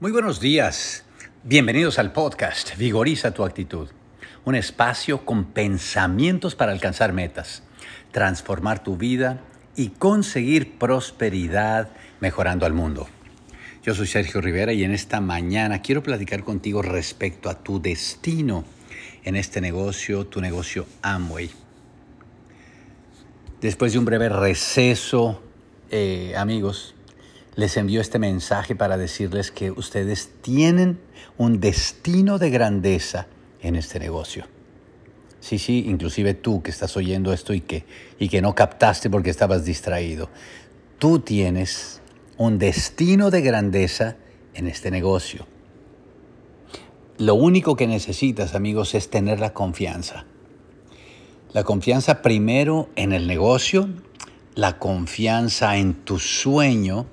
Muy buenos días. Bienvenidos al podcast Vigoriza tu actitud. Un espacio con pensamientos para alcanzar metas, transformar tu vida y conseguir prosperidad mejorando al mundo. Yo soy Sergio Rivera y en esta mañana quiero platicar contigo respecto a tu destino en este negocio, tu negocio Amway. Después de un breve receso, eh, amigos, les envío este mensaje para decirles que ustedes tienen un destino de grandeza en este negocio. Sí, sí, inclusive tú que estás oyendo esto y que, y que no captaste porque estabas distraído. Tú tienes un destino de grandeza en este negocio. Lo único que necesitas, amigos, es tener la confianza. La confianza primero en el negocio, la confianza en tu sueño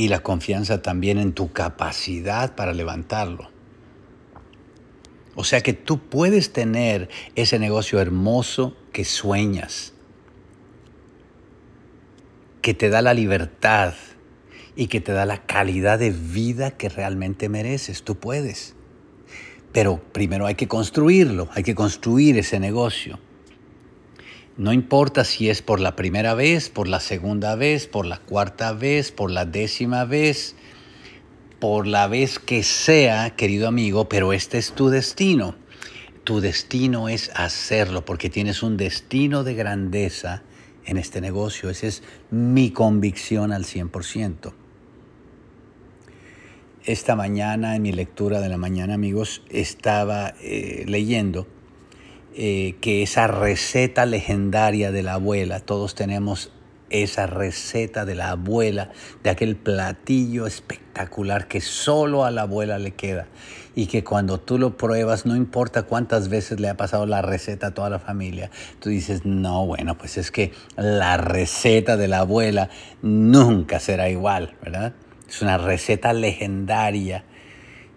y la confianza también en tu capacidad para levantarlo. O sea que tú puedes tener ese negocio hermoso que sueñas, que te da la libertad y que te da la calidad de vida que realmente mereces. Tú puedes. Pero primero hay que construirlo, hay que construir ese negocio. No importa si es por la primera vez, por la segunda vez, por la cuarta vez, por la décima vez, por la vez que sea, querido amigo, pero este es tu destino. Tu destino es hacerlo porque tienes un destino de grandeza en este negocio. Esa es mi convicción al 100%. Esta mañana, en mi lectura de la mañana, amigos, estaba eh, leyendo eh, que esa receta legendaria de la abuela, todos tenemos esa receta de la abuela, de aquel platillo espectacular que solo a la abuela le queda y que cuando tú lo pruebas, no importa cuántas veces le ha pasado la receta a toda la familia, tú dices, no, bueno, pues es que la receta de la abuela nunca será igual, ¿verdad? Es una receta legendaria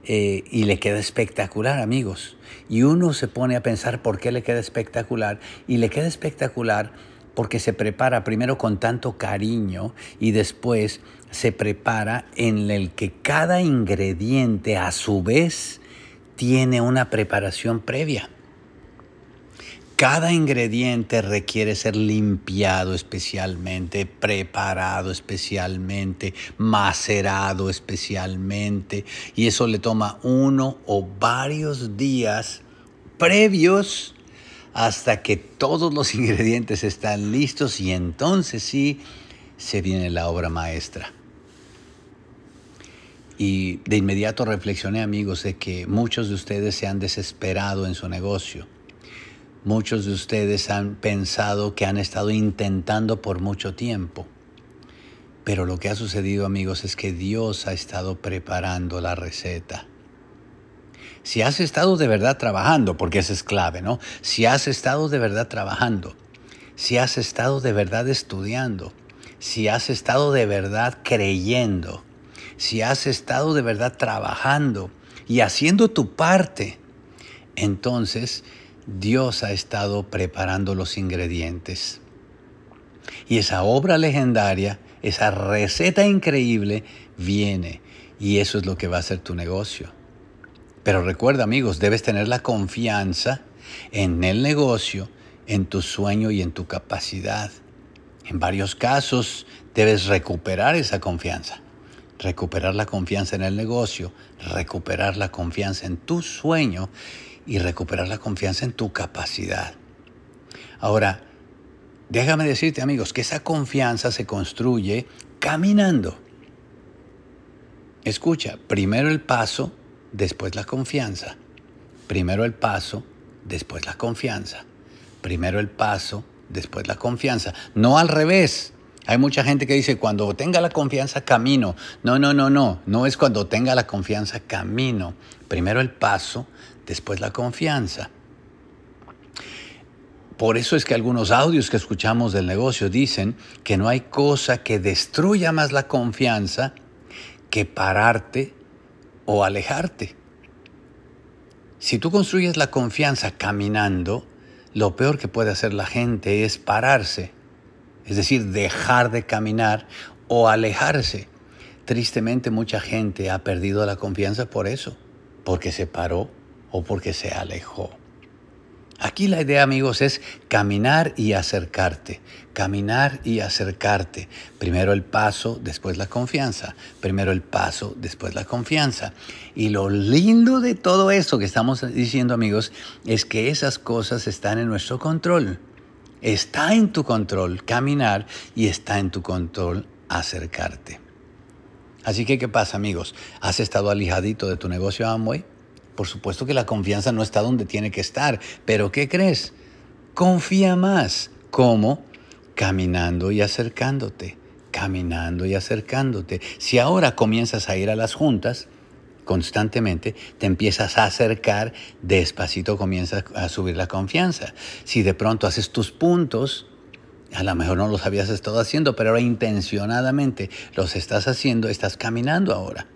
eh, y le queda espectacular, amigos. Y uno se pone a pensar por qué le queda espectacular. Y le queda espectacular porque se prepara primero con tanto cariño y después se prepara en el que cada ingrediente a su vez tiene una preparación previa. Cada ingrediente requiere ser limpiado especialmente, preparado especialmente, macerado especialmente, y eso le toma uno o varios días previos hasta que todos los ingredientes están listos y entonces sí se viene la obra maestra. Y de inmediato reflexioné, amigos, de que muchos de ustedes se han desesperado en su negocio Muchos de ustedes han pensado que han estado intentando por mucho tiempo. Pero lo que ha sucedido, amigos, es que Dios ha estado preparando la receta. Si has estado de verdad trabajando, porque eso es clave, ¿no? Si has estado de verdad trabajando, si has estado de verdad estudiando, si has estado de verdad creyendo, si has estado de verdad trabajando y haciendo tu parte, entonces Dios ha estado preparando los ingredientes. Y esa obra legendaria, esa receta increíble, viene. Y eso es lo que va a ser tu negocio. Pero recuerda amigos, debes tener la confianza en el negocio, en tu sueño y en tu capacidad. En varios casos debes recuperar esa confianza. Recuperar la confianza en el negocio, recuperar la confianza en tu sueño y recuperar la confianza en tu capacidad. Ahora, déjame decirte amigos que esa confianza se construye caminando. Escucha, primero el paso, después la confianza. Primero el paso, después la confianza. Primero el paso, después la confianza. No al revés. Hay mucha gente que dice, cuando tenga la confianza, camino. No, no, no, no. No es cuando tenga la confianza, camino. Primero el paso, después la confianza. Por eso es que algunos audios que escuchamos del negocio dicen que no hay cosa que destruya más la confianza que pararte o alejarte. Si tú construyes la confianza caminando, lo peor que puede hacer la gente es pararse, es decir, dejar de caminar o alejarse. Tristemente mucha gente ha perdido la confianza por eso, porque se paró o porque se alejó. Aquí la idea, amigos, es caminar y acercarte, caminar y acercarte. Primero el paso, después la confianza. Primero el paso, después la confianza. Y lo lindo de todo esto que estamos diciendo, amigos, es que esas cosas están en nuestro control. Está en tu control caminar y está en tu control acercarte. Así que, ¿qué pasa, amigos? ¿Has estado alejadito de tu negocio Amway? Por supuesto que la confianza no está donde tiene que estar, pero ¿qué crees? Confía más. ¿Cómo? Caminando y acercándote, caminando y acercándote. Si ahora comienzas a ir a las juntas constantemente, te empiezas a acercar, despacito comienzas a subir la confianza. Si de pronto haces tus puntos, a lo mejor no los habías estado haciendo, pero ahora intencionadamente los estás haciendo, estás caminando ahora.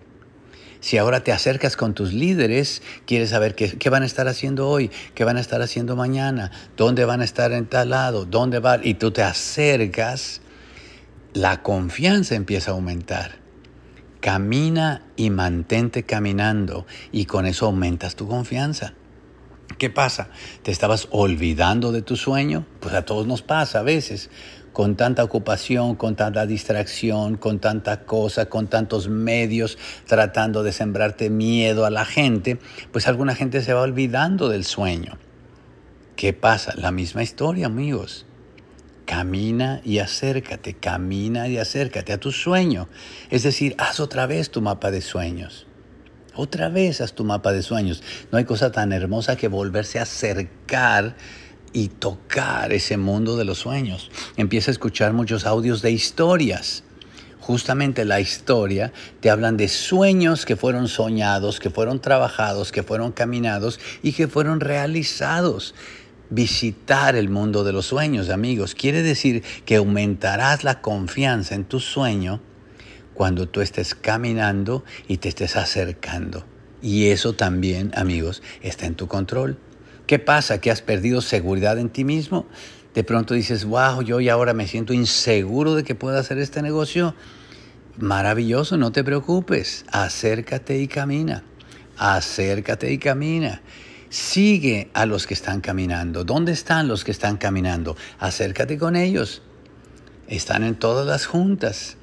Si ahora te acercas con tus líderes, quieres saber qué, van a estar haciendo hoy, qué van a estar haciendo mañana, dónde van a estar en tal lado, dónde van, y tú te acercas, la confianza empieza a aumentar. Camina y mantente caminando y con eso aumentas tu confianza. ¿Qué pasa? ¿Te estabas olvidando de tu sueño? Pues a todos nos pasa a veces con tanta ocupación, con tanta distracción, con tanta cosa, con tantos medios, tratando de sembrarte miedo a la gente, pues alguna gente se va olvidando del sueño. ¿Qué pasa? La misma historia, amigos. Camina y acércate, camina y acércate a tu sueño. Es decir, haz otra vez tu mapa de sueños. Otra vez haz tu mapa de sueños. No hay cosa tan hermosa que volverse a acercar y tocar ese mundo de los sueños. Empieza a escuchar muchos audios de historias. Justamente la historia te hablan de sueños que fueron soñados, que fueron trabajados, que fueron caminados y que fueron realizados. Visitar el mundo de los sueños, amigos, quiere decir que aumentarás la confianza en tu sueño cuando tú estés caminando y te estés acercando. Y eso también, amigos, está en tu control. ¿Qué pasa? ¿Que has perdido seguridad en ti mismo? De pronto dices, wow, yo y ahora me siento inseguro de que pueda hacer este negocio. Maravilloso, no te preocupes. Acércate y camina. Acércate y camina. Sigue a los que están caminando. ¿Dónde están los que están caminando? Acércate con ellos. Están en todas las juntas.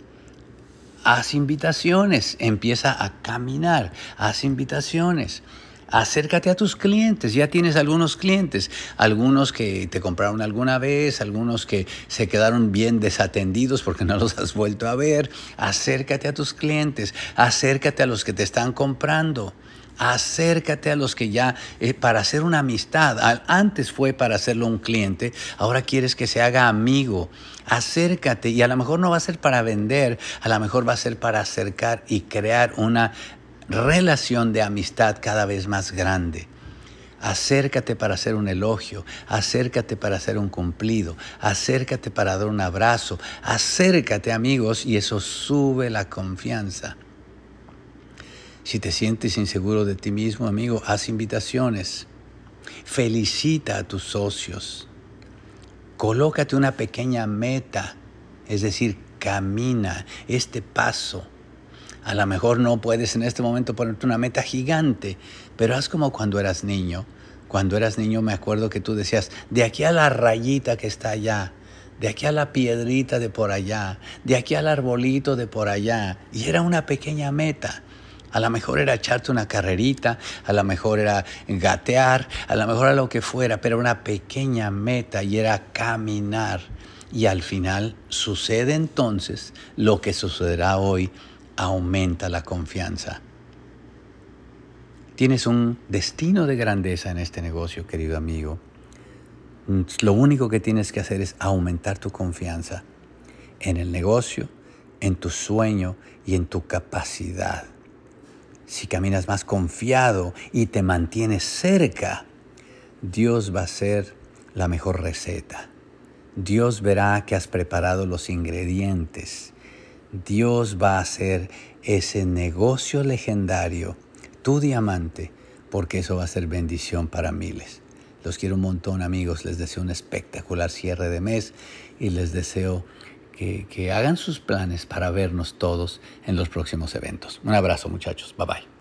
Haz invitaciones. Empieza a caminar. Haz invitaciones acércate a tus clientes. Ya tienes algunos clientes, algunos que te compraron alguna vez, algunos que se quedaron bien desatendidos porque no los has vuelto a ver. Acércate a tus clientes, acércate a los que te están comprando. Acércate a los que ya, eh, para hacer una amistad, antes fue para hacerlo un cliente, ahora quieres que se haga amigo. Acércate y a lo mejor no va a ser para vender, a lo mejor va a ser para acercar y crear una relación de amistad cada vez más grande. Acércate para hacer un elogio, acércate para hacer un cumplido, acércate para dar un abrazo, acércate amigos y eso sube la confianza. Si te sientes inseguro de ti mismo, amigo, haz invitaciones. Felicita a tus socios. Colócate una pequeña meta, es decir, camina este paso a lo mejor no puedes en este momento ponerte una meta gigante, pero haz como cuando eras niño. Cuando eras niño me acuerdo que tú decías, de aquí a la rayita que está allá, de aquí a la piedrita de por allá, de aquí al arbolito de por allá. Y era una pequeña meta. A lo mejor era echarte una carrerita, a lo mejor era gatear, a lo mejor era lo que fuera, pero una pequeña meta y era caminar. Y al final sucede entonces lo que sucederá hoy aumenta la confianza. Tienes un destino de grandeza en este negocio, querido amigo. Lo único que tienes que hacer es aumentar tu confianza en el negocio, en tu sueño y en tu capacidad. Si caminas más confiado y te mantienes cerca, Dios va a ser la mejor receta. Dios verá que has preparado los ingredientes Dios va a hacer ese negocio legendario, tu diamante, porque eso va a ser bendición para miles. Los quiero un montón amigos, les deseo un espectacular cierre de mes y les deseo que, que hagan sus planes para vernos todos en los próximos eventos. Un abrazo muchachos, bye bye.